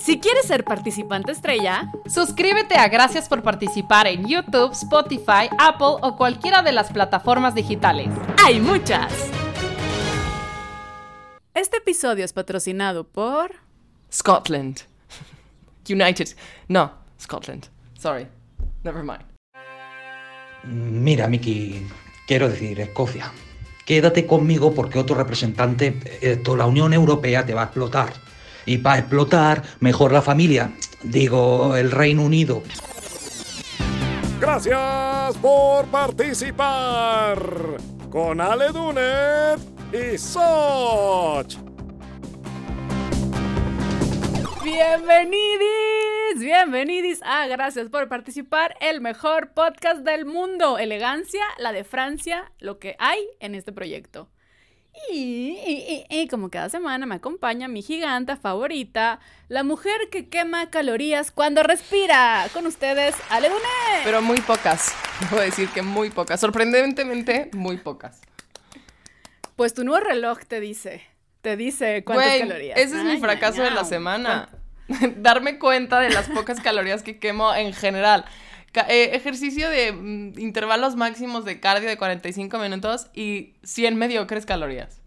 Si quieres ser participante estrella, suscríbete a Gracias por participar en YouTube, Spotify, Apple o cualquiera de las plataformas digitales. ¡Hay muchas! Este episodio es patrocinado por... Scotland. United. No, Scotland. Sorry. Never mind. Mira, Miki, quiero decir, Escocia, quédate conmigo porque otro representante, esto, la Unión Europea te va a explotar. Y para explotar, mejor la familia, digo, el Reino Unido. Gracias por participar con Ale Dunet y Soch. Bienvenidis, bienvenidis a Gracias por participar, el mejor podcast del mundo. Elegancia, la de Francia, lo que hay en este proyecto. Y, como cada semana me acompaña mi giganta favorita, la mujer que quema calorías cuando respira. Con ustedes, Ale Duné. Pero muy pocas. Puedo decir que muy pocas. Sorprendentemente, muy pocas. Pues tu nuevo reloj te dice. Te dice cuántas calorías. Ese es mi fracaso de la semana. Darme cuenta de las pocas calorías que quemo en general. Eh, ejercicio de mm, intervalos máximos de cardio de 45 minutos y 100 mediocres calorías.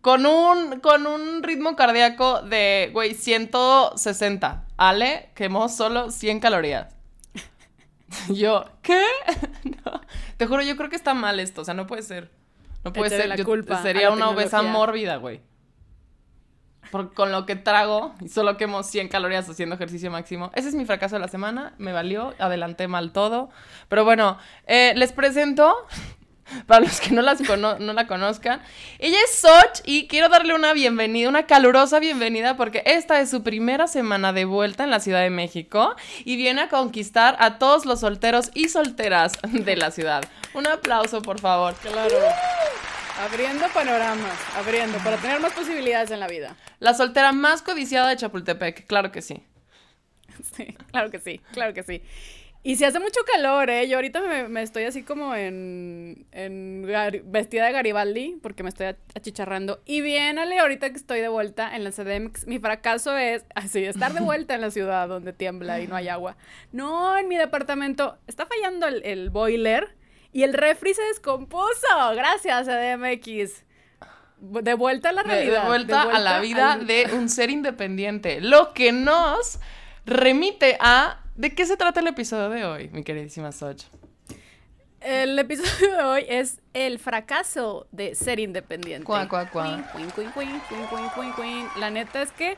Con un, con un ritmo cardíaco de, güey, 160. Ale quemó solo 100 calorías. Yo, ¿qué? Te juro, yo creo que está mal esto. O sea, no puede ser. No puede ser. La culpa sería una obesa mórbida, güey con lo que trago y solo quemo 100 calorías haciendo ejercicio máximo. Ese es mi fracaso de la semana, me valió, adelanté mal todo. Pero bueno, eh, les presento, para los que no, las no la conozcan, ella es Soch y quiero darle una bienvenida, una calurosa bienvenida porque esta es su primera semana de vuelta en la Ciudad de México y viene a conquistar a todos los solteros y solteras de la ciudad. Un aplauso, por favor. Claro. Abriendo panoramas, abriendo, para tener más posibilidades en la vida. La soltera más codiciada de Chapultepec, claro que sí. Sí, claro que sí, claro que sí. Y si hace mucho calor, ¿eh? Yo ahorita me, estoy así como en, en vestida de Garibaldi, porque me estoy achicharrando. Y bien, Ale, ahorita que estoy de vuelta en la CDMX, mi fracaso es, así, estar de vuelta en la ciudad donde tiembla y no hay agua. No, en mi departamento está fallando el, el boiler y el refri se descompuso. Gracias, CDMX. De vuelta a la realidad. De, vuelta, a la vida de un ser independiente. Lo que nos remite a. ¿De qué se trata el episodio de hoy, mi queridísima Soch? El episodio de hoy es el fracaso de ser independiente. Cuá, cuá, cuá. La neta es que,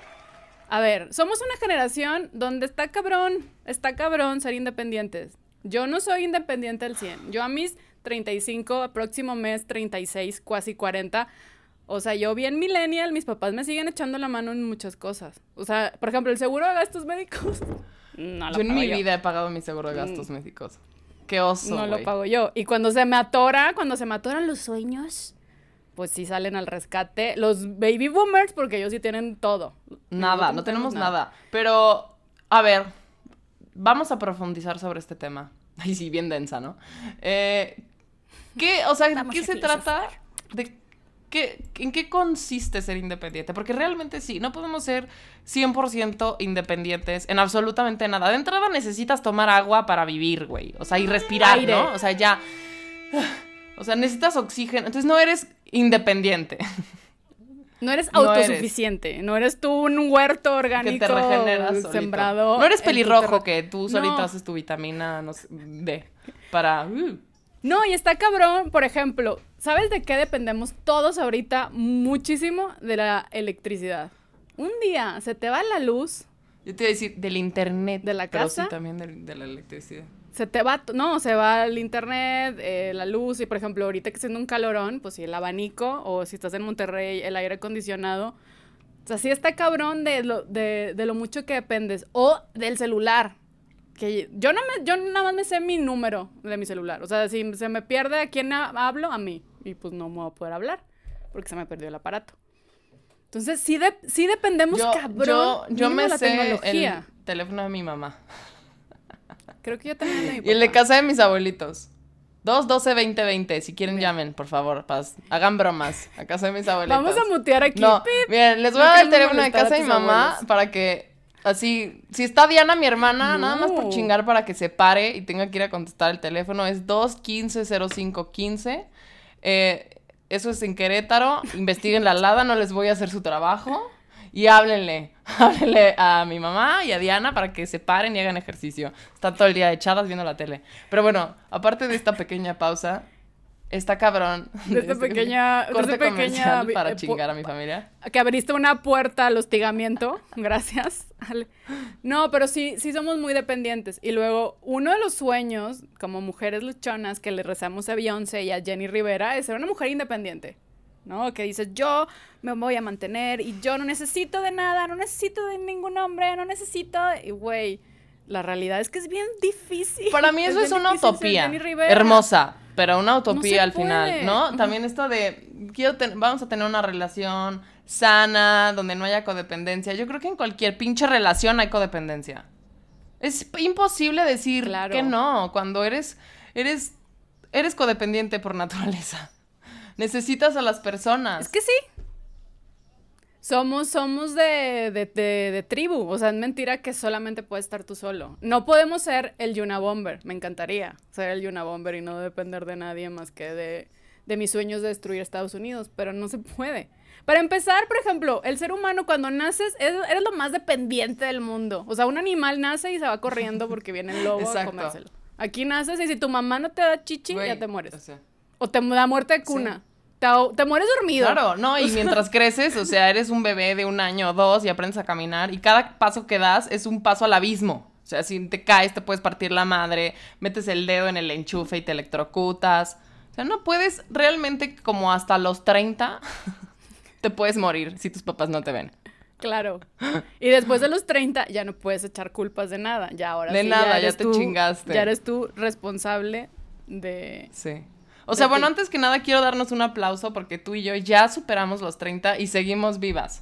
a ver, somos una generación donde está cabrón, está cabrón ser independientes. Yo no soy independiente al 100. Yo a mis 35, próximo mes 36, casi 40. O sea, yo bien millennial, mis papás me siguen echando la mano en muchas cosas. O sea, por ejemplo, el seguro de gastos médicos. No lo yo en mi vida he pagado mi seguro de mm. gastos médicos. Qué oso. No lo pago yo. Y cuando se me atora, cuando se me atoran los sueños, pues sí salen al rescate los baby boomers, porque ellos sí tienen todo. Nada, no, tenemos nada. Pero, a ver, vamos a profundizar sobre este tema. Ay, sí, bien densa, ¿no? Eh, ¿Qué, o sea, ¿qué se trata? ¿De qué, en qué consiste ser independiente? Porque realmente sí, no podemos ser 100% independientes en absolutamente nada. De entrada necesitas tomar agua para vivir, güey. O sea, y respirar, ¿no? O sea, ya... O sea, necesitas oxígeno. Entonces no eres independiente. No eres autosuficiente, no eres, tú un huerto orgánico que te regeneras sembrado. No eres pelirrojo que tú solito haces tu vitamina no D para... Uh. No, y está cabrón, por ejemplo, ¿sabes de qué dependemos todos ahorita muchísimo? De la electricidad. Un día se te va la luz. Yo te iba a decir del internet. De la casa. Pero sí, también de la electricidad se te va, no, se va el internet, eh, la luz, y por ejemplo, ahorita que está haciendo un calorón, pues si el abanico, o si estás en Monterrey, el aire acondicionado, o sea, sí está cabrón de lo, de, lo mucho que dependes, o del celular, que yo, no me, yo nada más me sé mi número de mi celular, o sea, si se me pierde a quién hablo, a mí, y pues no me voy a poder hablar, porque se me perdió el aparato. Entonces, sí, de, sí dependemos, cabrón. Yo, yo me sé el teléfono de mi mamá. Creo que yo también. Y el de casa de mis abuelitos. 212 2020, si quieren llamen, por favor, paz. hagan bromas a casa de mis abuelitos. Vamos a mutear aquí. No, miren, les voy a dar el teléfono de casa de mi mamá para que Así, si está Diana, mi hermana, nada más por chingar para que se pare y tenga que ir a contestar el teléfono, es 215-0515. Eh, eso es en Querétaro. Investiguen la Lada, no les voy a hacer su trabajo. Y háblenle, háblenle a mi mamá y a Diana para que se paren y hagan ejercicio. Están todo el día echadas viendo la tele. Pero bueno, aparte de esta pequeña pausa, está cabrón. De esta este pequeña- de corte esta pequeña para eh, chingar a mi familia. que abriste una puerta al hostigamiento. Gracias. No, pero sí, sí somos muy dependientes. Y luego, uno de los sueños, como mujeres luchonas, que le rezamos a Beyoncé y a Jenny Rivera, es ser una mujer independiente. ¿No? Que dices, yo me voy a mantener y yo no necesito de nada, no necesito de ningún hombre, no necesito. de-". Y güey, la realidad es que es bien difícil. Para mí eso es una utopía. Hermosa, pero una utopía al final. ¿no? También esto de quiero vamos a tener una relación sana, donde no haya codependencia. Yo creo que en cualquier pinche relación hay codependencia. Es imposible decir Claro. que no cuando eres eres eres codependiente por naturaleza. Necesitas a las personas. Es que sí. Somos, somos de, de, de- de tribu. O sea, es mentira que solamente puedes estar tú solo. No podemos ser el Yuna Bomber. Me encantaría ser el Yuna Bomber y no depender de nadie más que de, de mis sueños de destruir Estados Unidos. Pero no se puede. Para empezar, por ejemplo, el ser humano cuando naces es- eres lo más dependiente del mundo. O sea, un animal nace y se va corriendo porque viene el lobo a comérselo. Aquí naces y si tu mamá no te da chichi, ya te mueres. o sea, O te da muerte de cuna. Te, mueres dormido. Claro, no, y mientras creces, o sea, eres un bebé de un año o dos y aprendes a caminar y cada paso que das es un paso al abismo. O sea, si te caes, te puedes partir la madre, metes el dedo en el enchufe y te electrocutas. O sea, no puedes realmente como hasta los 30 te puedes morir si tus papás no te ven. Claro. Y después de los 30 ya no puedes echar culpas de nada. Ya ahora De sí, nada, ya eres te tú- chingaste. Ya eres tú responsable de... Sí. O sea, bueno, antes que nada quiero darnos un aplauso porque tú y yo ya superamos los 30 y seguimos vivas.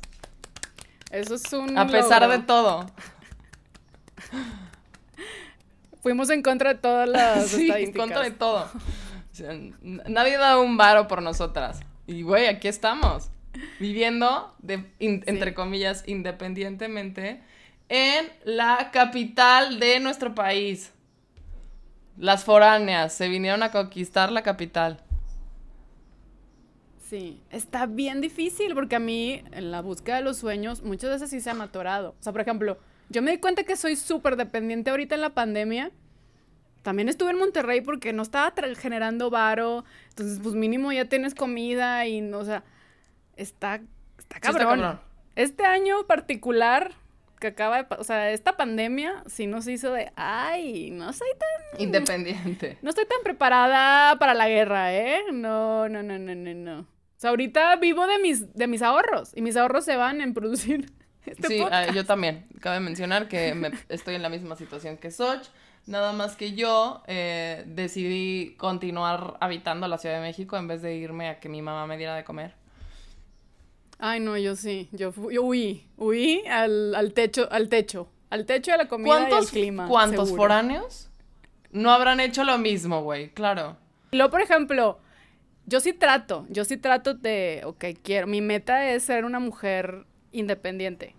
Eso es un A pesar logro. de todo. Fuimos en contra de todas las sí, en estadísticas. contra de todo. O sea, nadie da un varo por nosotras. Y güey, aquí estamos. Viviendo, de, in- entre comillas, independientemente, en la capital de nuestro país. Las foráneas se vinieron a conquistar la capital. Sí, está bien difícil porque a mí, en la búsqueda de los sueños, muchas veces sí se han atorado. O sea, por ejemplo, yo me di cuenta que soy súper dependiente ahorita en la pandemia. También estuve en Monterrey porque no estaba generando varo. Entonces, pues mínimo ya tienes comida y, no, o sea, está, está está cabrón. cabrón. Este año particular que acaba de, o sea, esta pandemia sí nos hizo de, ay, no soy tan Independiente. no estoy tan preparada para la guerra, ¿eh? No, no, no, no, no, no. O sea, ahorita vivo de mis, de mis ahorros y mis ahorros se van en producir este sí, ah, yo también. Cabe mencionar que me- estoy en la misma situación que Soch. Nada más que yo eh, decidí continuar habitando la Ciudad de México en vez de irme a que mi mamá me diera de comer. Ay, no, yo sí. Yo, yo huí. Huí al, al techo, al techo. Al techo de la comida y al ¿Cuántos, clima. ¿cuántos seguro. foráneos no habrán hecho lo mismo, güey? Claro. Luego, por ejemplo, yo sí trato, yo sí trato de, ok, quiero, mi meta es ser una mujer independiente,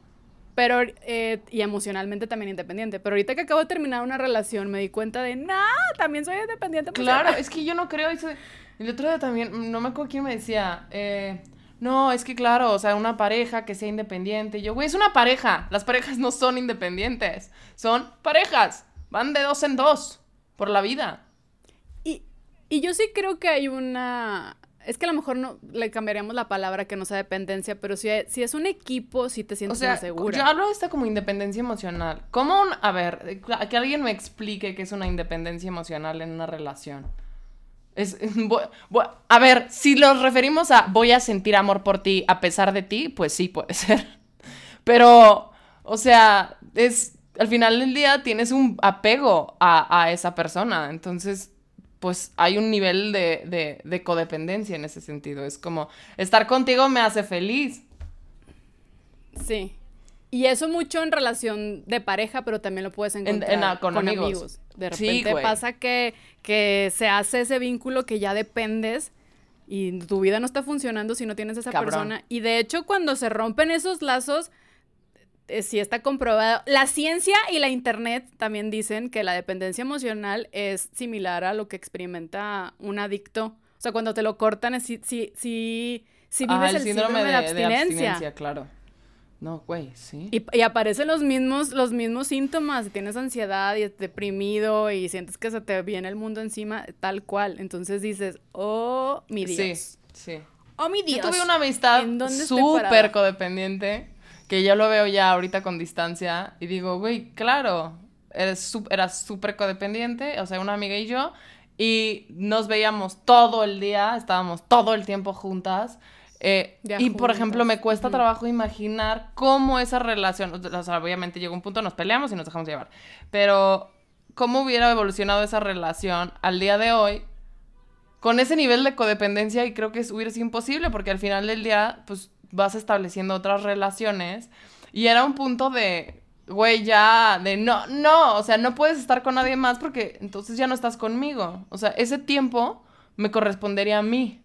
pero, eh, y emocionalmente también independiente, pero ahorita que acabo de terminar una relación me di cuenta de, no, también soy independiente. Claro, emocional". es que yo no creo eso. El otro día también, no me acuerdo quién me decía, eh, no, es que claro, o sea, una pareja que sea independiente. Y yo, güey, es una pareja. Las parejas no son independientes, son parejas. Van de dos en dos por la vida. Y, y yo sí creo que hay una... Es que a lo mejor no le cambiaríamos la palabra que no sea dependencia, pero si, si es un equipo, sí te O sientes sea, más segura. yo hablo de esta como independencia emocional. ¿Cómo un, a ver, eh, que alguien me explique qué es una independencia emocional en una relación? Es, vo- vo- a ver, si los referimos a voy a sentir amor por ti a pesar de ti, pues sí puede ser. Pero, o sea, es, al final del día tienes un apego a, a esa persona. Entonces, pues hay un nivel de, de, de codependencia en ese sentido. Es como, estar contigo me hace feliz. Sí. Y eso mucho en relación de pareja, pero también lo puedes encontrar en- con amigos. De Sí, repente pasa que, que se hace ese vínculo que ya dependes y tu vida no está funcionando si no tienes esa Cabrón. persona. Y de hecho, cuando se rompen esos lazos, eh, sí está comprobado. La ciencia y la internet también dicen que la dependencia emocional es similar a lo que experimenta un adicto. O sea, cuando te lo cortan, es si, si, si, si Ajá, vives el síndrome, de, abstinencia. claro. No, güey, sí. Y, y aparecen los mismos, los mismos síntomas. Si tienes ansiedad y estás deprimido y sientes que se te viene el mundo encima, tal cual. Entonces dices, oh, mi Dios. Sí, sí. Oh, mi Dios. Yo tuve una amistad ¿En dónde estoy súper codependiente que yo lo veo ya ahorita con distancia y digo, güey, claro, era súper codependiente, o sea, una amiga y yo, y nos veíamos todo el día, estábamos todo el tiempo juntas. Eh, y por ejemplo, me cuesta trabajo imaginar cómo esa relación, o sea, obviamente llegó un punto, nos peleamos y nos dejamos llevar, pero cómo hubiera evolucionado esa relación al día de hoy con ese nivel de codependencia y creo que es- hubiera sido imposible porque al final del día pues vas estableciendo otras relaciones y era un punto de güey ya de no no o sea no puedes estar con nadie más porque entonces ya no estás conmigo. O sea ese tiempo me correspondería a mí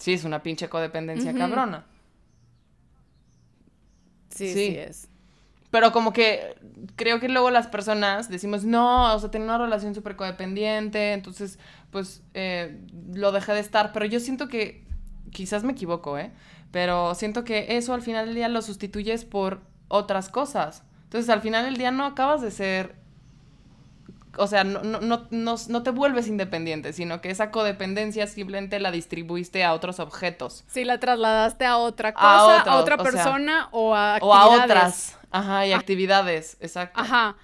sí es una pinche codependencia cabrona Sí, Sí. sí es. Pero como que creo que luego las personas decimos, no, o sea, tengo una relación súper codependiente, entonces, pues, eh, lo dejé de estar. Pero yo siento que, quizás me equivoco, ¿eh? Pero siento que eso al final del día lo sustituyes por otras cosas. Entonces, al final del día no acabas de ser, o sea, no, no, no, no, te vuelves independiente, sino que esa codependencia simplemente la distribuiste a otros objetos. Si la trasladaste a otra A cosa, a, otra o sea, persona o a O a otras. Ajá, y actividades, exacto. Ajá.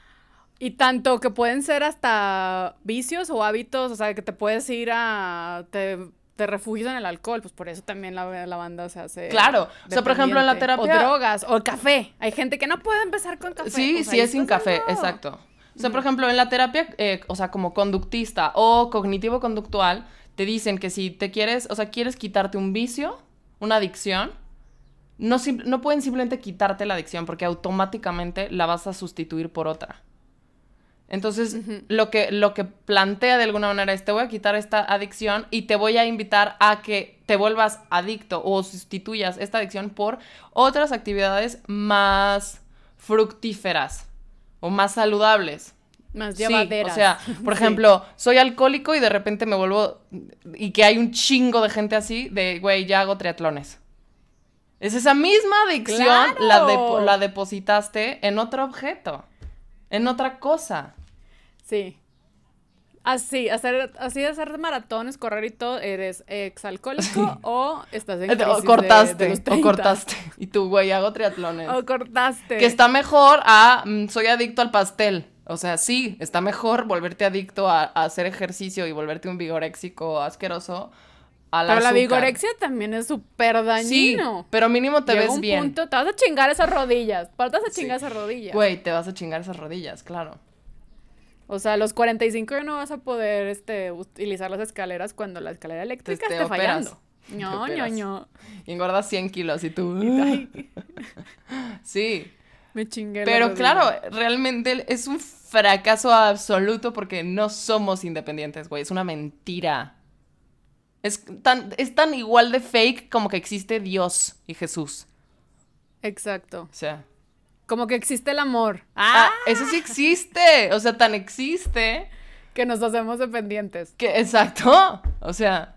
Y tanto que pueden ser hasta vicios o hábitos, o sea, que te puedes ir a... Te, te refugias en el alcohol, pues por eso también la, la banda se hace... Claro. O sea, por ejemplo, en la terapia- O drogas, o el café. Hay gente que no puede empezar con café. Sí, sí es sin café, exacto. O sea, por ejemplo, en la terapia, eh, o sea, como conductista o cognitivo-conductual, te dicen que si te quieres, o sea, quieres quitarte un vicio, una adicción, no, no pueden simplemente quitarte la adicción porque automáticamente la vas a sustituir por otra. Entonces, lo, que, lo que plantea de alguna manera es, te voy a quitar esta adicción y te voy a invitar a que te vuelvas adicto o sustituyas esta adicción por otras actividades más fructíferas o más saludables. Más Sí, llevaderas. o sea, por Sí. ejemplo, soy alcohólico y de repente me vuelvo y que hay un chingo de gente así de, güey, ya hago triatlones. Es esa misma adicción la, la depositaste en otro objeto, en otra cosa. Sí. Así, hacer, así de hacer maratones, correr y todo, eres exalcohólico o estás en crisis O cortaste, de los o 30. cortaste. Y tú, güey, hago triatlones. O cortaste. Que está mejor a mm, soy adicto al pastel. O sea, sí, está mejor volverte adicto a, a hacer ejercicio y volverte un vigoréxico asqueroso a la Pero la vigorexia también es súper Sí, dañino. pero mínimo te Llega ves un bien. punto, te vas a chingar esas rodillas. Te vas a Sí. chingar esas rodillas. Güey, te vas a chingar esas rodillas, claro. O sea, a los 45 ya no vas a poder este, utilizar las escaleras cuando la escalera eléctrica esté fallando. No, no, no. Y engordas 100 kilos y tú... Sí. me chingué. Pero claro, realmente es un fracaso absoluto porque no somos independientes, güey. Es una mentira. Es tan, es tan igual de fake como que existe Dios y Jesús. Exacto. O sea... Como que existe el amor. Ah, ¡Ah! eso sí existe. O sea, tan existe Que nos hacemos dependientes. que, exacto. O sea,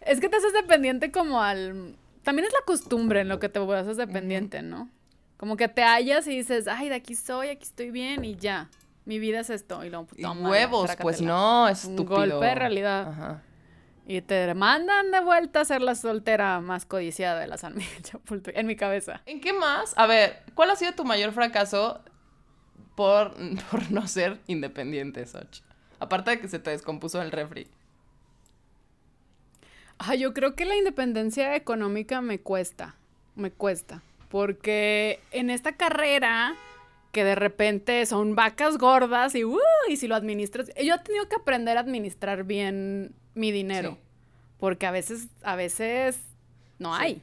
Es que te haces dependiente como al... También es la costumbre en lo que te haces dependiente, ¿no? Como que te hallas y dices, ay, de aquí soy, aquí estoy bien y ya. Mi vida es esto. Y luego, y toma, huevos, pues no, Un estúpido. golpe de realidad. Ajá. Y te mandan de vuelta a ser la soltera más codiciada de la San Miguel Chapultepec, en mi cabeza. ¿En qué más? A ver, ¿cuál ha sido tu mayor fracaso por, por no ser independiente, Soch? Aparte de que se te descompuso el refri. Ah, yo creo que la independencia económica me cuesta, me cuesta, porque en esta carrera que de repente son vacas gordas y, uh, y si lo administras, yo he tenido que aprender a administrar bien mi dinero, Sí. porque a veces, a veces no Sí. hay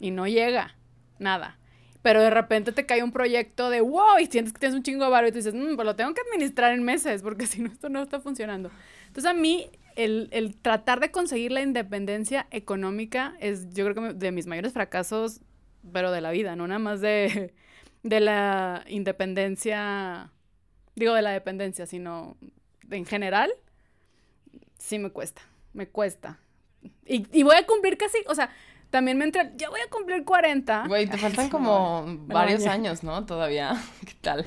y no llega nada. Pero de repente te cae un proyecto de wow y sientes que tienes un chingo de barro y tú dices, "Mm, pues lo tengo que administrar en meses porque si no, esto no está funcionando. Entonces a mí el, el tratar de conseguir la independencia económica es yo creo que de mis mayores fracasos, pero de la vida, no nada más de, de la independencia, digo de la dependencia, sino en general, sí me cuesta, me cuesta. Y, y voy a cumplir casi, o sea, también me entra, ya voy a cumplir 40. Güey, te faltan como varios años, ¿no? Todavía. ¿Qué tal?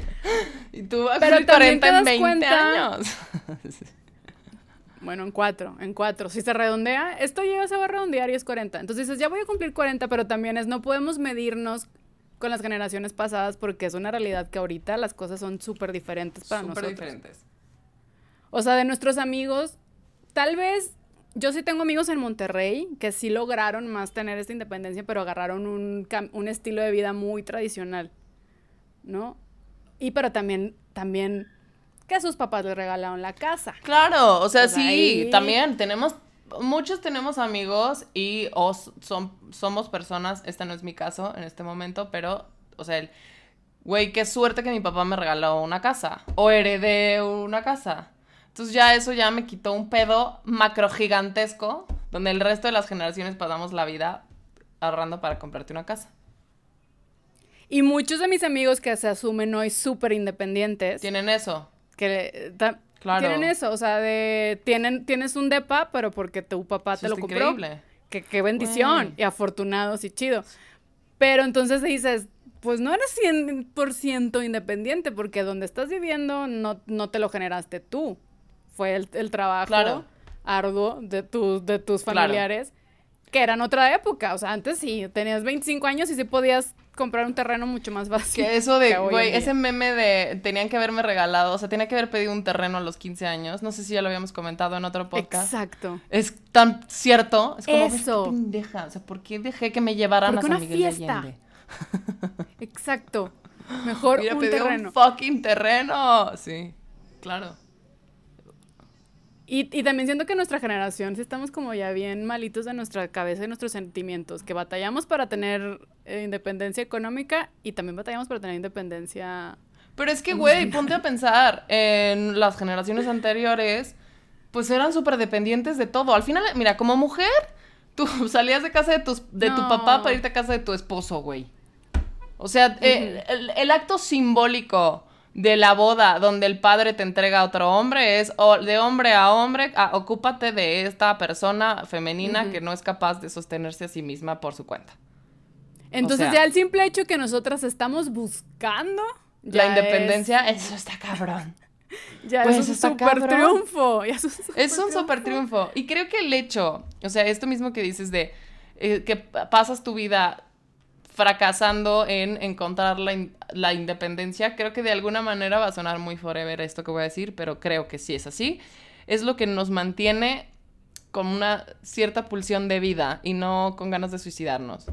Y tú vas a cumplir también 40 te en das 20 cuenta- años. Bueno, en cuatro, en cuatro. Si se redondea, esto ya se va a redondear y es 40. Entonces dices, ya voy a cumplir 40, pero también es, no podemos medirnos con las generaciones pasadas porque es una realidad que ahorita las cosas son súper diferentes para Súper nosotros. diferentes. O sea, de nuestros amigos, tal vez yo sí tengo amigos en Monterrey que sí lograron más tener esta independencia, pero agarraron un, un estilo de vida muy tradicional, ¿no? Y pero también, también que a sus papás les regalaron la casa. Claro, o sea, Pues sí, ahí- también tenemos, muchos tenemos amigos y o s- son, somos personas, este no es mi caso en este momento, pero, o sea, el, güey, qué suerte que mi papá me regaló una casa o heredé una casa. Entonces ya eso ya me quitó un pedo macro gigantesco donde el resto de las generaciones pasamos la vida ahorrando para comprarte una casa. Y muchos de mis amigos que se asumen hoy súper independientes, Tienen eso. que eh, ta- Claro. tienen eso, o sea, de tienen tienes un depa, pero porque tu papá Eso te lo compró. increíble. Que qué bendición y afortunados y chido. Pero entonces dices, pues no eres 100% independiente porque donde estás viviendo no, no te lo generaste tú. Fue el, el trabajo Claro. arduo de, tus de tus Claro. familiares, que era en otra época. O sea, antes sí, tenías 25 años y sí podías comprar un terreno mucho más fácil. Que eso de, güey, ese meme de tenían que haberme regalado, o sea, tenía que haber pedido un terreno a los 15 años. No sé si ya lo habíamos comentado en otro podcast. Exacto. Es tan cierto. Es como, Eso. qué pendeja. O sea, ¿por qué dejé que me llevaran Porque a San una Miguel de fiesta. Allende? Exacto. Mejor Hubiera un pedido terreno. un fucking terreno. Sí, claro. Y, y también siento que nuestra generación, sí estamos como ya bien malitos de nuestra cabeza y nuestros sentimientos, que batallamos para tener eh, independencia económica y también batallamos para tener independencia... Pero es que, güey, ponte a pensar, en las generaciones anteriores, pues eran súper dependientes de todo. Al final, mira, como mujer, tú salías de casa de, tus, de tu papá para irte a casa de tu esposo, güey. O sea, eh, el, el acto simbólico de la boda donde el padre te entrega a otro hombre es o de hombre a hombre, ah, ocúpate de esta persona femenina que no es capaz de sostenerse a sí misma por su cuenta. Entonces sea- ya el simple hecho que nosotras estamos buscando... La independencia, es- eso está cabrón. ya pues, es un super triunfo. ya es un Es un super triunfo. Y creo que el hecho, o sea, esto mismo que dices de eh, que pa- pasas tu vida fracasando en encontrar la, in- la independencia, creo que de alguna manera va a sonar muy forever esto que voy a decir, pero creo que sí es así. Es lo que nos mantiene con una cierta pulsión de vida y no con ganas de suicidarnos.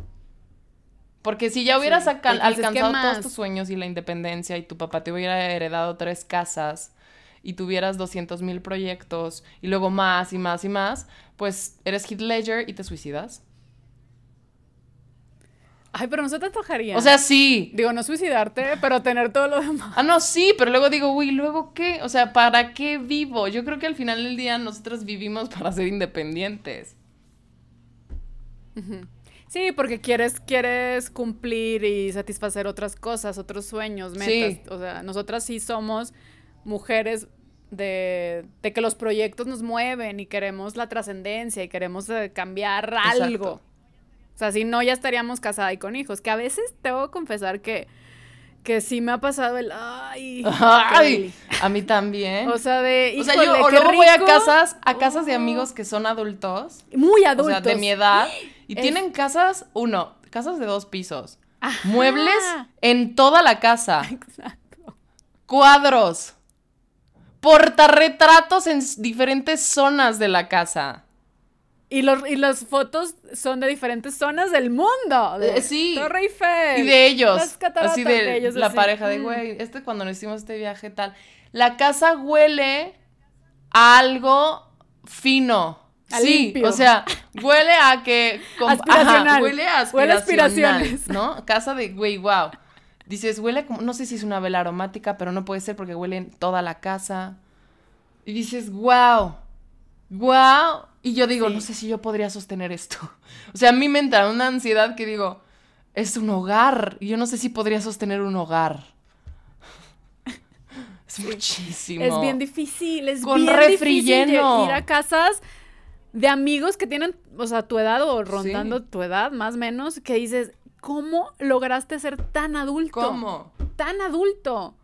Porque si ya hubieras Sí, alca- porque dices, ¿qué alcanzado todos tus sueños y la independencia y tu papá te hubiera heredado tres casas y tuvieras 200 mil proyectos y luego más y más y más, pues eres Heath Ledger y te suicidas. Ay, pero no se te antojaría. O sea, sí. Digo, no suicidarte, pero tener todo lo demás. Ah, no, sí, pero luego digo, uy, ¿luego qué? O sea, ¿para qué vivo? Yo creo que al final del día nosotros vivimos para ser independientes. Sí, porque quieres, quieres cumplir y satisfacer otras cosas, otros sueños, metas. Sí. O sea, nosotras sí somos mujeres de, de que los proyectos nos mueven y queremos la trascendencia y queremos eh, cambiar Exacto. O sea, si no, ya estaríamos casada y con hijos. Que a veces tengo que confesar que, que sí me ha pasado el ay. Ay, a mí también. O sea, de. O sea, yo o voy a casas, a casas de Oh. amigos que son adultos. Muy O adultos. sea, de mi edad. Y Es- tienen casas, uno, casas de dos pisos. Ajá. Muebles en toda la casa. Exacto. Cuadros. Portarretratos en diferentes zonas de la casa. Y, los, y las fotos son de diferentes zonas del mundo. De Eh, sí. Torre Eiffel. Y de ellos. Así de, de ellos, la así. pareja de, Mm. güey, este cuando nos hicimos este viaje tal. La casa huele a algo fino. A sí, limpio. o sea, huele a que... Aspiracional. Ajá, huele a Huele a aspiracional, aspiraciones. ¿no? Casa de, güey, wow. Dices, huele como, no sé si es una vela aromática, pero no puede ser porque huele en toda la casa. Y dices, wow, wow. Y yo digo, Sí. no sé si yo podría sostener esto. O sea, a mí me entra una ansiedad que digo, es un hogar. Y yo no sé si podría sostener un hogar. Es muchísimo. Es bien difícil, es Con bien refri difícil lleno. ir a casas de amigos que tienen, o sea, tu edad o rondando tu edad, más o menos, que dices, ¿cómo lograste ser tan adulto? ¿Cómo? Tan adulto.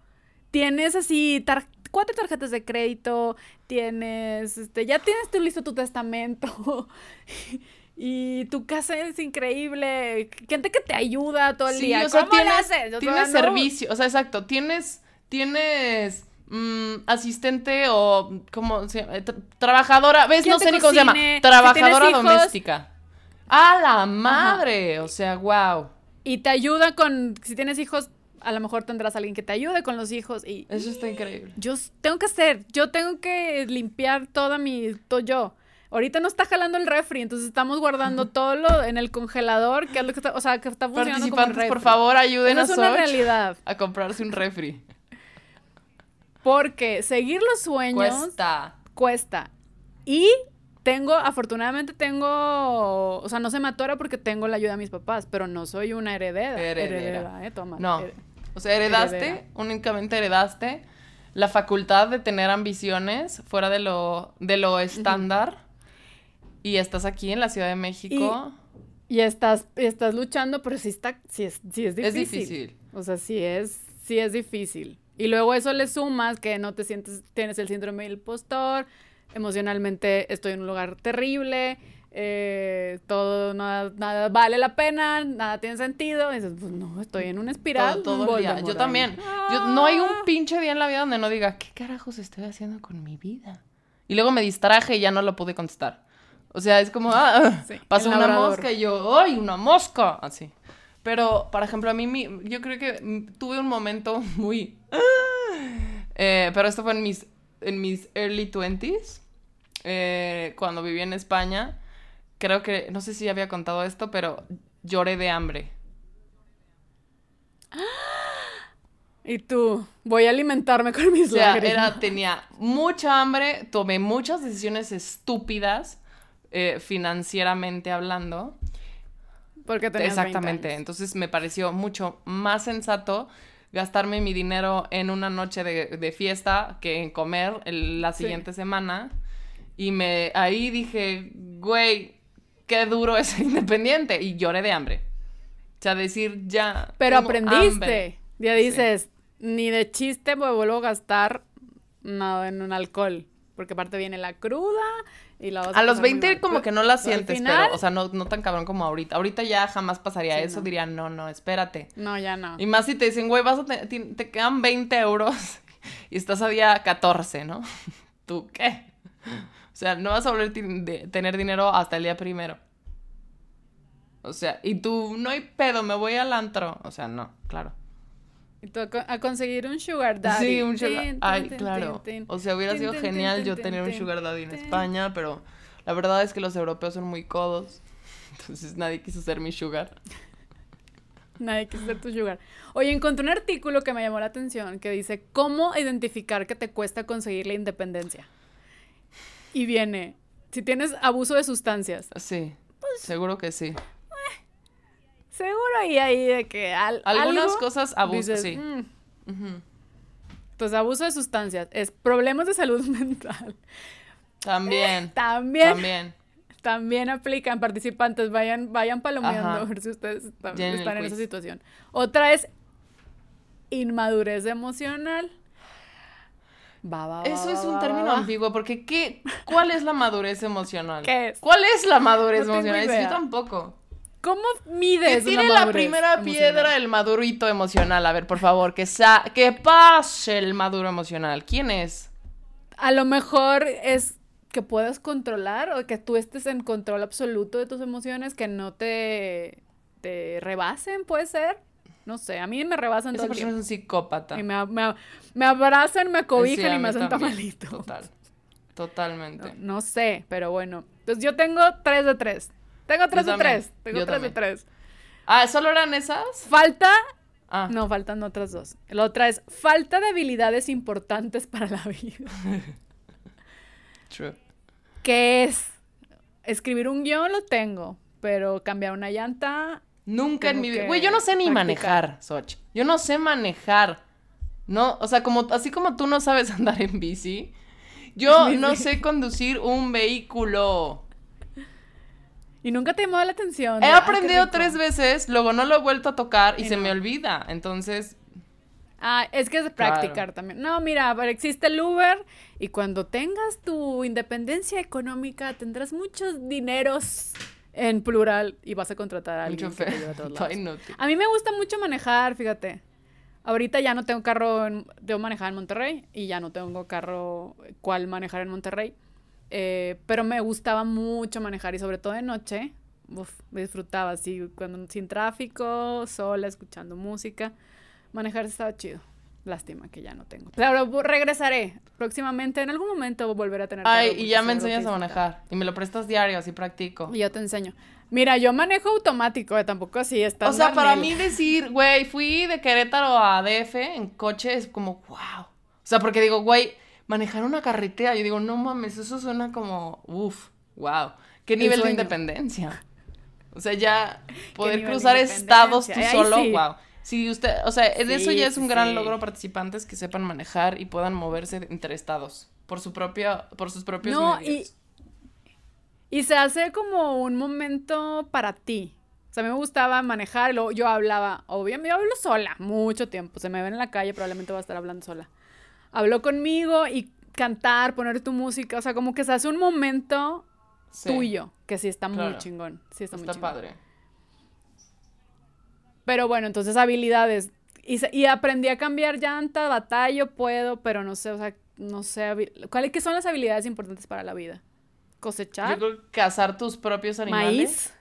Tienes así tar- cuatro tarjetas de crédito, tienes, este, ya tienes tú listo tu testamento. Y tu casa es increíble. Gente que te ayuda todo el Sí, día. o sea, ¿Cómo tienes, haces? O sea, tienes no. servicio, o sea, exacto, tienes, tienes mm, asistente o, ¿cómo se llama? Tra- trabajadora, ¿ves? No sé ni cómo se llama, si trabajadora doméstica. ¡A la madre! O sea, wow. Y te ayuda con, si tienes hijos, a lo mejor tendrás a alguien que te ayude con los hijos. Y Eso está increíble. yo tengo que hacer, yo tengo que limpiar toda mi, todo yo. Ahorita no está jalando el refri, entonces estamos guardando todo lo en el congelador, que es lo que está, o sea, que está funcionando como el Participantes, refri. por favor, ayuden Eso a es una Soch realidad, a comprarse un refri. porque seguir los sueños Cuesta. cuesta. Y tengo, afortunadamente tengo, o sea, no se me atora porque tengo la ayuda de mis papás, pero no soy una heredera. Heredera. eh, toma. No. O sea, heredaste, Heredera. únicamente heredaste la facultad de tener ambiciones fuera de lo, de lo estándar. Y estás aquí en la Ciudad de México. Y estás, estás luchando, pero sí está, sí es, sí es Es difícil. difícil. O sea, sí es, sí es difícil. Y luego eso le sumas que no te sientes, tienes el síndrome del impostor, emocionalmente estoy en un lugar terrible, eh, todo, nada, nada vale la pena, nada tiene sentido. Y dices, pues no, estoy en una espiral. todo, todo el día. Yo también. Yo, no hay un pinche día en la vida donde no diga, ¿qué carajos estoy haciendo con mi vida? Y luego me distraje y ya no lo pude contestar. O sea, es como, ah, Sí, pasó una mosca y yo, ¡ay, una mosca! Así. Pero, por ejemplo, a mí, mi- yo creo que tuve un momento muy... eh, pero esto fue en mis, en mis early 20s, eh, cuando viví en España. Creo que, no sé si había contado esto, pero lloré de hambre. Y tú, voy a alimentarme con mis O sea, lágrimas. era, tenía mucha hambre, tomé muchas decisiones estúpidas, eh, financieramente hablando. Porque tenías 20 Exactamente. años. Entonces me pareció mucho más sensato gastarme mi dinero en una noche de, de fiesta que en comer el- la Sí. siguiente semana. Y me ahí dije, güey, qué duro es ser independiente. Y lloré de hambre. O sea, decir ya. Pero aprendiste. hambre. Ya Sí. dices, ni de chiste me vuelvo a gastar nada en un alcohol. Porque aparte viene la cruda y la vas A los pasar muy 20 mal. como que no la sientes, final, pero, o sea, no, no tan cabrón como ahorita. Ahorita ya jamás pasaría Sí, eso, no. diría, no, no, espérate. No, ya no. Y más si te dicen, güey, vas a te, te quedan 20 euros y estás a día 14, ¿no? ¿Tú qué? O sea, no vas a volver a tener dinero hasta el día primero. O sea, y tú, no hay pedo, me voy al antro. O sea, no, claro. Y tú a, co- a conseguir un sugar daddy. Sí, un sugar... Tin, Ay, claro. O sea, hubiera sido genial yo tener un sugar daddy en. España, pero la verdad es que los europeos son muy codos. Entonces nadie quiso ser mi sugar. Nadie quiere ser tu sugar. Oye, encontré un artículo que me llamó la atención que dice cómo identificar que te cuesta conseguir la independencia. Y viene, si tienes abuso de sustancias, Sí, Pues seguro que sí. seguro ahí ahí de que al, Algunas algo cosas abuso, dices, sí. "Mm". Ujú. Entonces, abuso de sustancias es problemas de salud mental. También. También, también, También. aplican participantes, vayan, vayan palomeando Ajá. a ver si ustedes están, están en esa quiz. situación. Otra es inmadurez emocional. Va, va, va, Eso es un va, término va. ambiguo, porque ¿qué, ¿cuál es la madurez emocional? ¿Qué es? ¿Cuál es la madurez No emocional? Que. Yo tampoco. ¿Cómo Que mides tire una la primera emocional? piedra el madurito emocional. A ver, por favor, que, sa que pase el maduro emocional. ¿Quién es? A lo mejor es que puedas controlar o que tú estés en control absoluto de tus emociones, que no te, te rebasen, puede ser. No sé, a mí me rebasan Esa todo el persona es un psicópata. Y me, me- me abrazan, me Sí, a y me hacen tamalito. Total. Totalmente. No, no sé, pero bueno. Entonces yo tengo 3 de 3. Tengo 3 de también, 3. Tengo yo 3 de también. 3. Ah, ¿solo eran esas? Falta. Ah, No, faltan otras dos. La otra es falta de habilidades importantes para la vida. true. ¿Qué es? Escribir un guion lo tengo, pero cambiar una llanta Nunca en mi vida. Güey, yo no sé ni practicar. manejar, Soch. Yo no sé manejar. No, o sea, como así como tú no sabes andar en bici, yo no sé conducir un vehículo. Y nunca te llamó la atención. He de, "Ay, qué aprendido rico". tres veces, luego no lo he vuelto a tocar y Y se no. me olvida. Entonces, Ah, es que es de practicar también. No, mira, pero existe el Uber y cuando tengas tu independencia económica tendrás muchos dineros en plural y vas a contratar a un alguien que te lleve a todos Todo lados. A mí me gusta mucho manejar, fíjate. Ahorita ya no tengo carro, en, debo manejar en Monterrey y ya no tengo carro cual manejar en Monterrey. Eh, pero me gustaba mucho manejar y sobre todo de noche. Uf, disfrutaba así, cuando, sin tráfico, sola, escuchando música. Manejar estaba chido. Lástima que ya no tengo. Pero regresaré. Próximamente, en algún momento volveré a tener Ay, y ya me enseñas a manejar. Y me lo prestas diario, así practico. Y yo te enseño. Mira, yo manejo automático, eh, tampoco así. Está O sea, para mí decir, güey, fui de Querétaro a DF en coche es como, wow. O sea, porque digo, güey, manejar una carretera, yo digo, no mames, eso suena como, uff, wow. ¿Qué nivel de independencia? O sea, ya poder cruzar estados tú solo, sí. wow. Si usted, o sea, de eso ya es sí, un gran logro participantes que sepan manejar y puedan moverse entre estados por su propia, por sus propios No, y, medios. y se hace como un momento para ti. O sea, a mí me gustaba manejar, y luego yo hablaba, obviamente yo hablo sola, mucho tiempo. Se me ven en la calle, probablemente voy a estar hablando sola. Hablo conmigo y cantar, poner tu música, o sea, como que se hace un momento Sí, tuyo, que sí está muy chingón. Sí está, muy Está chingón. padre. Pero bueno, entonces habilidades. Y, y aprendí a cambiar llanta, batallo, puedo, pero no sé, o sea, no sé, ¿cuáles qué son las habilidades importantes para la vida? Cosechar, Yo creo que cazar tus propios animales. maíz.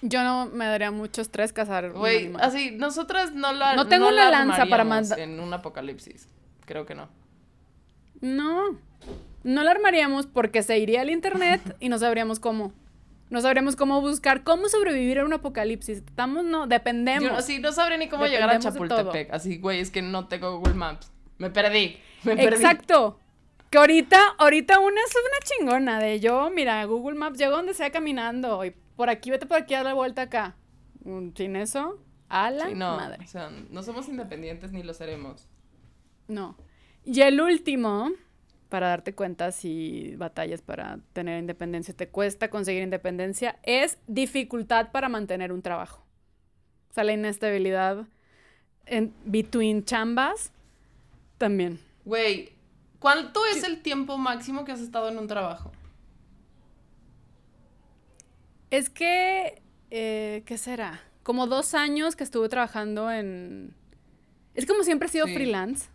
Yo no me daría mucho estrés cazar Güey, así, nosotras no la No tengo la una lanza para armaríamos manda- En un apocalipsis. Creo que no. No, no lo armaríamos porque se iría al internet y no sabríamos cómo. No sabríamos cómo buscar, cómo sobrevivir en un apocalipsis. Estamos, no, dependemos. Yo así no sabría ni cómo llegar a. Chapultepec. Así, güey, es que no tengo Google Maps. Me perdí. Me perdí. Exacto. Que ahorita, ahorita una es una chingona de yo, mira, Google Maps, llego donde sea caminando y por aquí, vete por aquí a la vuelta acá. Mm, Sin eso, a la Sí, no, madre. o sea, no somos independientes ni lo seremos. No. Y el último, para darte cuenta si batallas para tener independencia, te cuesta conseguir independencia, es dificultad para mantener un trabajo. O sea, la inestabilidad en between chambas también. Güey, ¿cuánto es el tiempo máximo que has estado en un trabajo? Es que, eh, ¿qué será? Como dos años que estuve trabajando en... Es como siempre he sido Sí. freelance.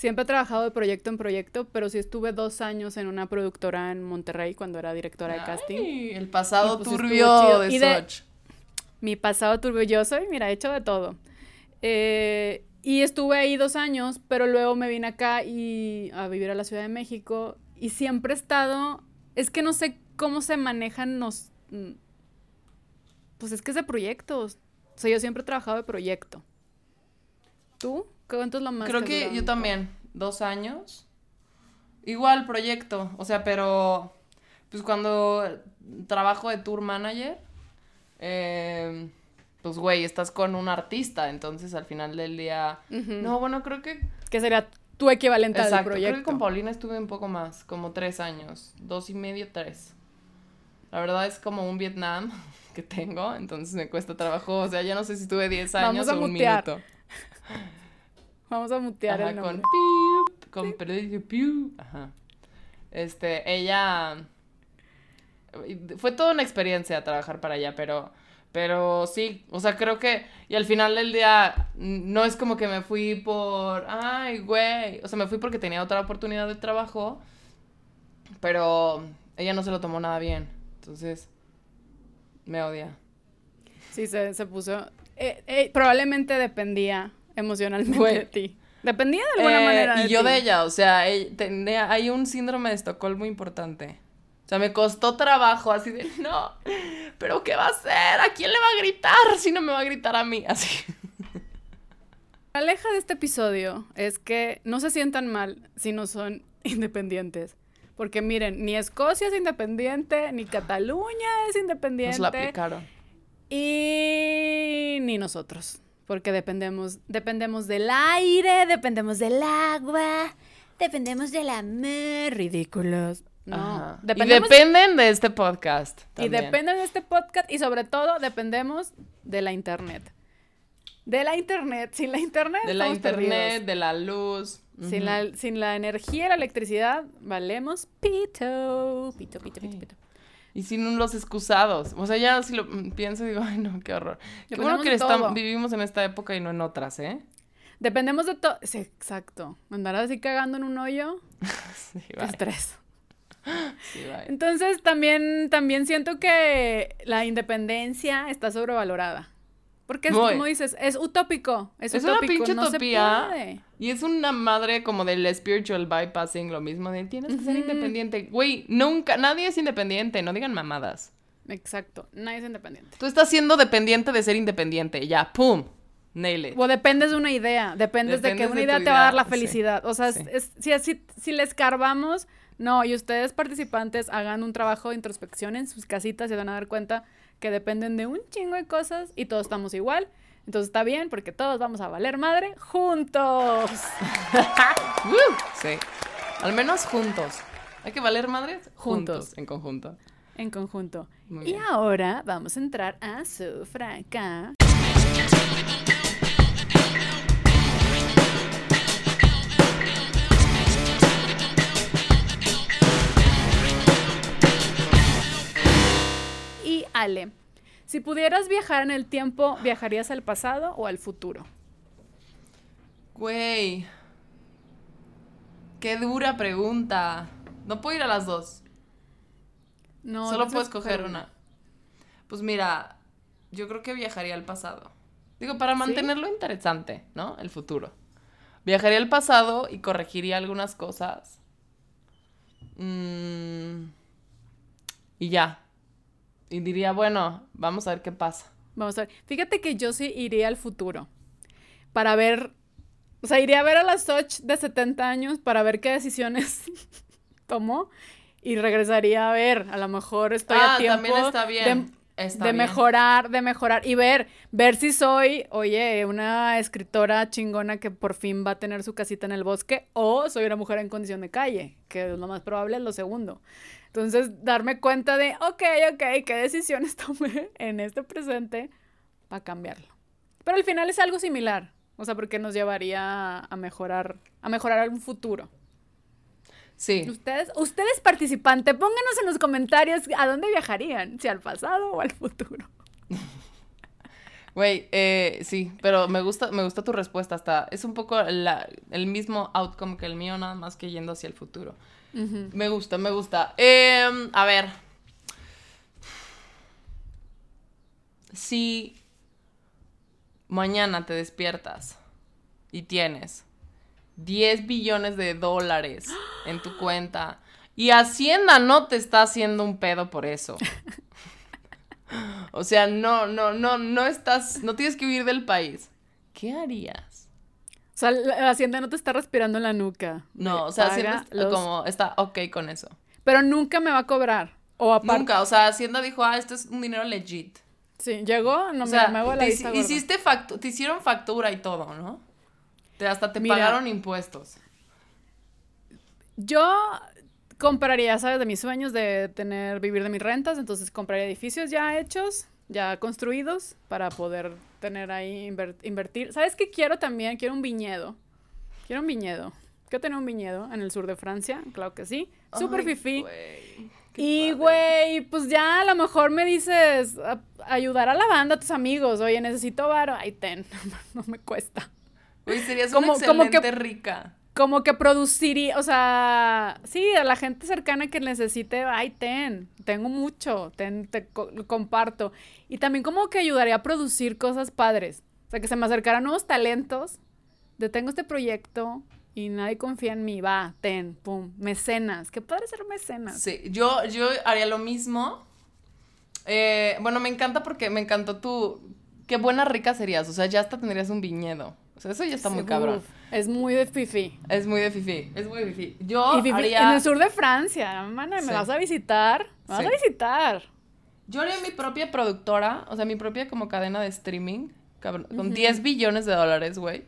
Siempre he trabajado de proyecto en proyecto, pero sí estuve dos años en una productora en Monterrey cuando era directora de casting. El pasado pues, turbio de Y de-. Mi pasado turbioso y mira, he hecho de todo. Eh, y estuve ahí dos años, pero luego me vine acá y a vivir a la Ciudad de México y siempre he estado, es que no sé cómo se manejan los, mm, pues es que es de proyectos. O sea, yo siempre he trabajado de proyecto. ¿Tú? ¿Cuánto es lo más? Creo que yo también, dos años. Igual proyecto, o sea, pero pues cuando trabajo de tour manager, eh, pues güey, estás con un artista, entonces al final del día... No, bueno, creo que... Que sería tu equivalente al Exacto, creo proyecto. que con Paulina estuve un poco más, como tres años, dos y medio, tres. La verdad es como un Vietnam que tengo, entonces me cuesta trabajo, o sea, ya no sé si estuve 10 años Vamos a o un mutear minuto. Vamos a mutear Ajá, el con piu, con periódico piu. Ajá. Este, ella fue toda una experiencia trabajar para allá, pero pero sí, o sea, creo que y al final del día no es como que me fui por, ay, güey, o sea, me fui porque tenía otra oportunidad de trabajo, pero ella no se lo tomó nada bien. Entonces me odia. Sí, se, se puso. eh, eh, probablemente dependía emocionalmente de ti. Dependía de alguna Eh, manera. Y yo ti. de ella, o sea, ella tenía, hay un síndrome de Estocolmo importante. O sea, me costó trabajo así de, no, pero ¿qué va a hacer? ¿A quién le va a gritar si no me va a gritar a mí? Así. La aleja de este episodio es que no se sientan mal si no son independientes. Porque miren, ni Escocia es independiente, ni Cataluña es Nos la independiente. aplicaron. Y ni nosotros, porque dependemos, dependemos del aire, dependemos del agua, dependemos del amor, ridículos. No. Y dependen de este podcast. y dependen de este podcast y sobre todo dependemos de la internet. De la internet, sin la internet. De la internet, perdidos. de la luz. Sin, la, sin la energía y la electricidad, valemos pito. Pito, pito, pito, pito. Y sin los excusados. O sea, ya si lo mm, pienso digo, ay no, qué horror. Qué bueno que estamos- vivimos en esta época y no en otras, ¿eh? Dependemos de todo. Sí, exacto. Andar así cagando en un hoyo, Sí, estrés. Sí, bye. Entonces también, también siento que la independencia está sobrevalorada. Porque es Muy. como dices, es utópico. Es, Es una pinche no se utopía. puede. Y es una madre como del spiritual bypassing, lo mismo de tienes que ser independiente. Güey, nunca, nadie es independiente, no digan mamadas. Exacto. Nadie es independiente. Tú estás siendo dependiente de ser independiente, ya, pum, nail it. O dependes de una idea, dependes de que una de idea te va a dar la felicidad. O sea, es- sí. es- si, así, si le escarbamos, no, y ustedes participantes hagan un trabajo de introspección en sus casitas y se van a dar cuenta que dependen de un chingo de cosas y todos estamos igual. Entonces está bien porque todos vamos a valer madre juntos. Sí. Al menos juntos. Hay que valer madres juntos, Juntos. en conjunto. En conjunto. Muy y bien. ahora vamos a entrar a su fraca. Ale, si pudieras viajar en el tiempo, ¿viajarías al pasado o al futuro? Güey. Qué dura pregunta. No puedo ir a las dos. No, Solo puedo escoger una. Pues mira, yo creo que viajaría al pasado. Digo, para mantenerlo interesante, ¿no? El futuro. Viajaría al pasado y corregiría algunas cosas. Mm, y ya. Y diría, bueno, vamos a ver qué pasa. Vamos a ver. Fíjate que yo sí iría al futuro. Para ver. O sea, iría a ver a la Soch de 70 años para ver qué decisiones tomó. Y regresaría a ver. A lo mejor estoy ah, a tiempo. también está bien. De, Está de bien. mejorar, de mejorar. Y ver, ver si soy, oye, una escritora chingona que por fin va a tener su casita en el bosque. O soy una mujer en condición de calle. Que es lo más probable es lo segundo. Entonces, darme cuenta de, ok, ok, qué decisiones tomé en este presente para cambiarlo. Pero al final es algo similar, o sea, porque nos llevaría a mejorar, a mejorar un futuro. Sí. Ustedes, ustedes participantes, pónganos en los comentarios a dónde viajarían, si al pasado o al futuro. Güey, eh, sí, pero me gusta, me gusta tu respuesta. Hasta es un poco la- el mismo outcome que el mío, nada más que yendo hacia el futuro. Me gusta, me gusta. Em, a ver. Si mañana te despiertas y tienes 10 billones de dólares en tu cuenta y Hacienda no te está haciendo un pedo por eso. O sea, no, no, no, no estás, no tienes que huir del país. ¿Qué harías? O sea, la hacienda no te está respirando en la nuca. No, o sea, Hacienda está los- como está ok con eso. Pero nunca me va a cobrar. O aparte. Nunca, o sea, Hacienda dijo, ah, esto es un dinero legit. Sí, llegó, no o me, sea, me hago la te hiciste te hicieron factura y todo, ¿no? Te, hasta te Mira. pagaron impuestos. Yo compraría, ¿sabes? De mis sueños de tener, vivir de mis rentas, entonces compraría edificios ya hechos, ya construidos, para poder tener ahí, inver- invertir. ¿Sabes qué quiero también?Quiero un viñedo. Quiero un viñedo. Quiero tener un viñedo en el sur de Francia, claro que sí. Súper fifí. Y, güey, pues ya a lo mejor me dices, a- ayudar a la banda, a tus amigos. Oye, necesito varo. Ay, ten, no me cuesta. Güey, serías como- una como que- rica. Como que produciría, o sea, sí, a la gente cercana que necesite, ay, ten, tengo mucho, ten, te co- comparto. Y también como que ayudaría a producir cosas padres. O sea, que se me acercaran nuevos talentos, de tengo este proyecto y nadie confía en mí, va, ten, pum, mecenas. Qué padre ser mecenas. Sí, yo, yo haría lo mismo. Eh, bueno, me encanta porque me encantó tu... Qué buena rica serías, o sea, ya hasta tendrías un viñedo. O sea, eso ya está muy cabrón. uf, es muy de fifi. Es muy de fifi, es muy de fifi. Yo y fifi haría... en el sur de Francia, mana, Sí. ¿me vas a visitar? ¿Me vas a visitar? Yo haría mi propia productora, o sea, mi propia como cadena de streaming, cabrón, con 10 billones de dólares, güey.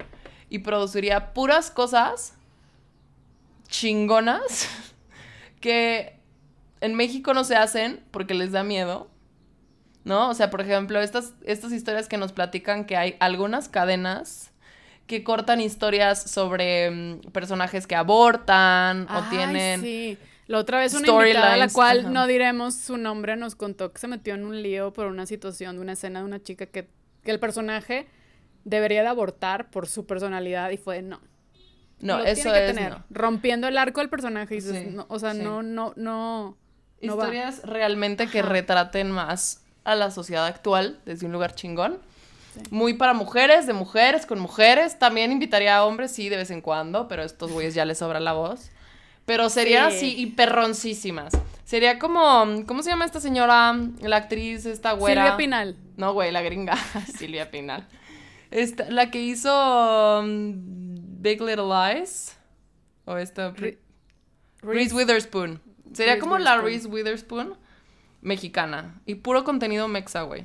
Y produciría puras cosas chingonas que en México no se hacen porque les da miedo. ¿No? O sea, por ejemplo, estas, estas historias que nos platican que hay algunas cadenas que cortan historias sobre mm, personajes que abortan o Ay, tienen... sí. La otra vez una invitada a la cual no diremos su nombre nos contó que se metió en un lío por una situación de una escena de una chica que, que el personaje debería de abortar por su personalidad y fue no. No, Lo eso tiene que es... tener. no. Rompiendo el arco del personaje y dices, Sí, no, o sea, sí. no, no, no. no. Historias realmente que Ajá. retraten más a la sociedad actual desde un lugar chingón. Muy para mujeres, de mujeres, con mujeres. También invitaría a hombres, sí, de vez en cuando, pero a estos güeyes ya les sobra la voz. Pero sería Sí. así, y perroncísimas. Sería como, ¿cómo se llama esta señora? La actriz, esta güera. Silvia Pinal. No, güey, la gringa. Silvia Pinal. Esta, la que hizo um, Big Little Lies. O esta... Re- Reese Witherspoon. Sería Reese como la. Reese Witherspoon mexicana. Y puro contenido mexa, güey.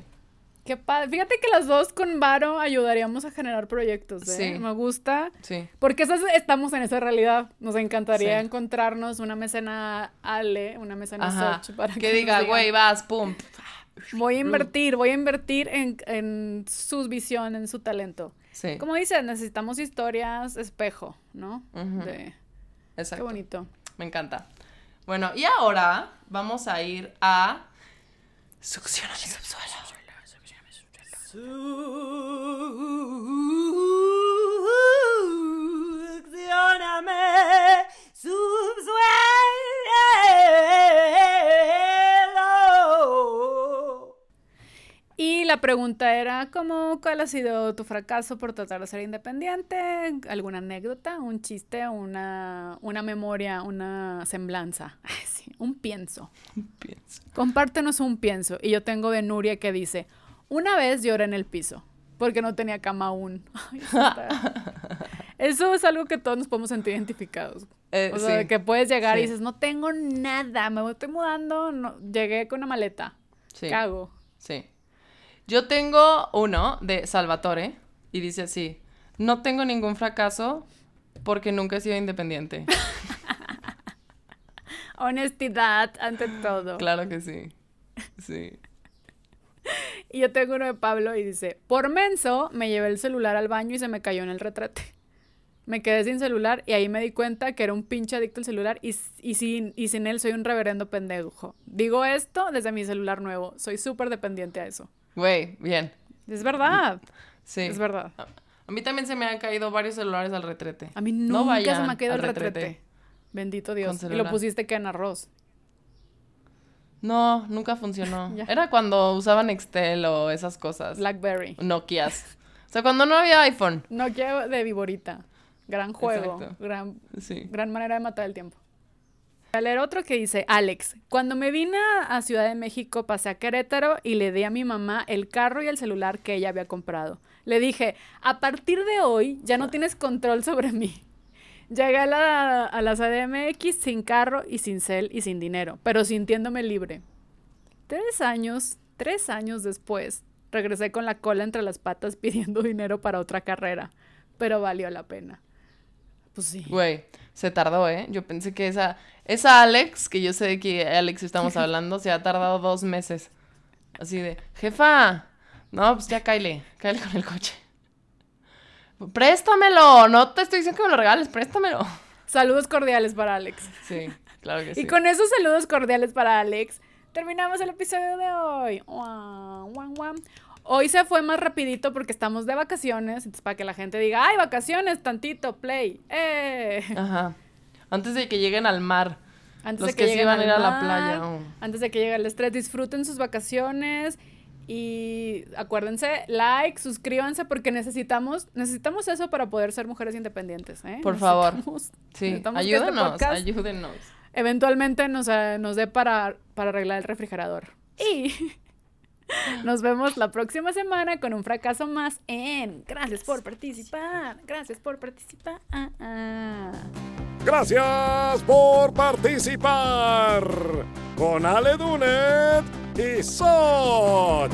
Qué padre. Fíjate que las dos con Varo ayudaríamos a generar proyectos, ¿eh? Sí. Me gusta. Sí. Porque esas, estamos en esa realidad. Nos encantaría Sí. encontrarnos una mecena Ale, una mecena Ajá. Soch para que, que diga, güey, vas, pum. Voy a invertir, voy a invertir en, en su visión, en su talento. Sí. Como dices, necesitamos historias espejo, ¿no? De, qué Exacto. bonito. Me encanta. Bueno, y ahora vamos a ir a. Succiona mi subsuelo. Succioname, subsuelo. Y la pregunta era, ¿cómo, ¿cuál ha sido tu fracaso por tratar de ser independiente? ¿Alguna anécdota, un chiste, una, una memoria, una semblanza? Ay, sí, un pienso. Pienso. Compártenos un pienso. Y yo tengo de Nuria que dice, una vez lloré en el piso, porque no tenía cama aún. Ay, eso, es algo que todos nos podemos sentir identificados. Eh, O sea, sí. que puedes llegar y dices, no tengo nada, me estoy mudando, no, llegué con una maleta. Sí. ¿Qué hago? Sí. Yo tengo uno de Salvatore y dice así: No tengo ningún fracaso porque nunca he sido independiente. Honestidad ante todo. claro que sí. Sí. Y yo tengo uno de Pablo y dice, por menso me llevé el celular al baño y se me cayó en el retrete. Me quedé sin celular y ahí me di cuenta que era un pinche adicto al celular y, y, sin, y sin él soy un reverendo pendejo. Digo esto desde mi celular nuevo. Soy súper dependiente a eso. Güey, bien. Es verdad. Sí. Es verdad. A, mí también se me han caído varios celulares al retrete. A mí No nunca se me ha caído el al retrete. Bendito Dios. Y lo pusiste que en arroz. No, nunca funcionó. Era cuando usaban Excel o esas cosas. Blackberry. Nokias. O sea, cuando no había iPhone. Nokia de Viborita. Gran juego. Exacto. Gran, Sí. gran manera de matar el tiempo. Voy a leer otro que dice, Alex, cuando me vine a Ciudad de México pasé a Querétaro y le di a mi mamá el carro y el celular que ella había comprado. Le dije, a partir de hoy ya no tienes control sobre mí. Llegué a la, a la CDMX sin carro y sin cel y sin dinero, pero sintiéndome libre. Tres años, tres años después, regresé con la cola entre las patas pidiendo dinero para otra carrera, pero valió la pena. Pues sí. Güey, se tardó, ¿eh? Yo pensé que esa, esa Alex, que yo sé de que Alex estamos hablando, se ha tardado dos meses. Así de, jefa, no, pues ya cáile, cáile con el coche. Préstamelo, no te estoy diciendo que me lo regales, préstamelo. Saludos cordiales para Alex. Sí, claro que sí. Y con esos saludos cordiales para Alex, terminamos el episodio de hoy. Hoy se fue más rapidito porque estamos de vacaciones, entonces para que la gente diga, ¡ay, vacaciones! Tantito, play. ¡Eh! Ajá. Antes de que lleguen al mar. Antes Los de que, lleguen van a al ir a la playa, oh. Antes de que llegue el estrés, disfruten sus vacaciones y acuérdense, like, suscríbanse porque necesitamos necesitamos eso para poder ser mujeres independientes, ¿eh? Por favor. Sí, necesitamos este ayúdenos, podcast ayúdenos. eventualmente nos, eh, nos dé para, para arreglar el refrigerador. Y nos vemos la próxima semana con un fracaso más en Gracias por participar. Gracias por participar. Gracias por participar con Ale Dunet y Soch.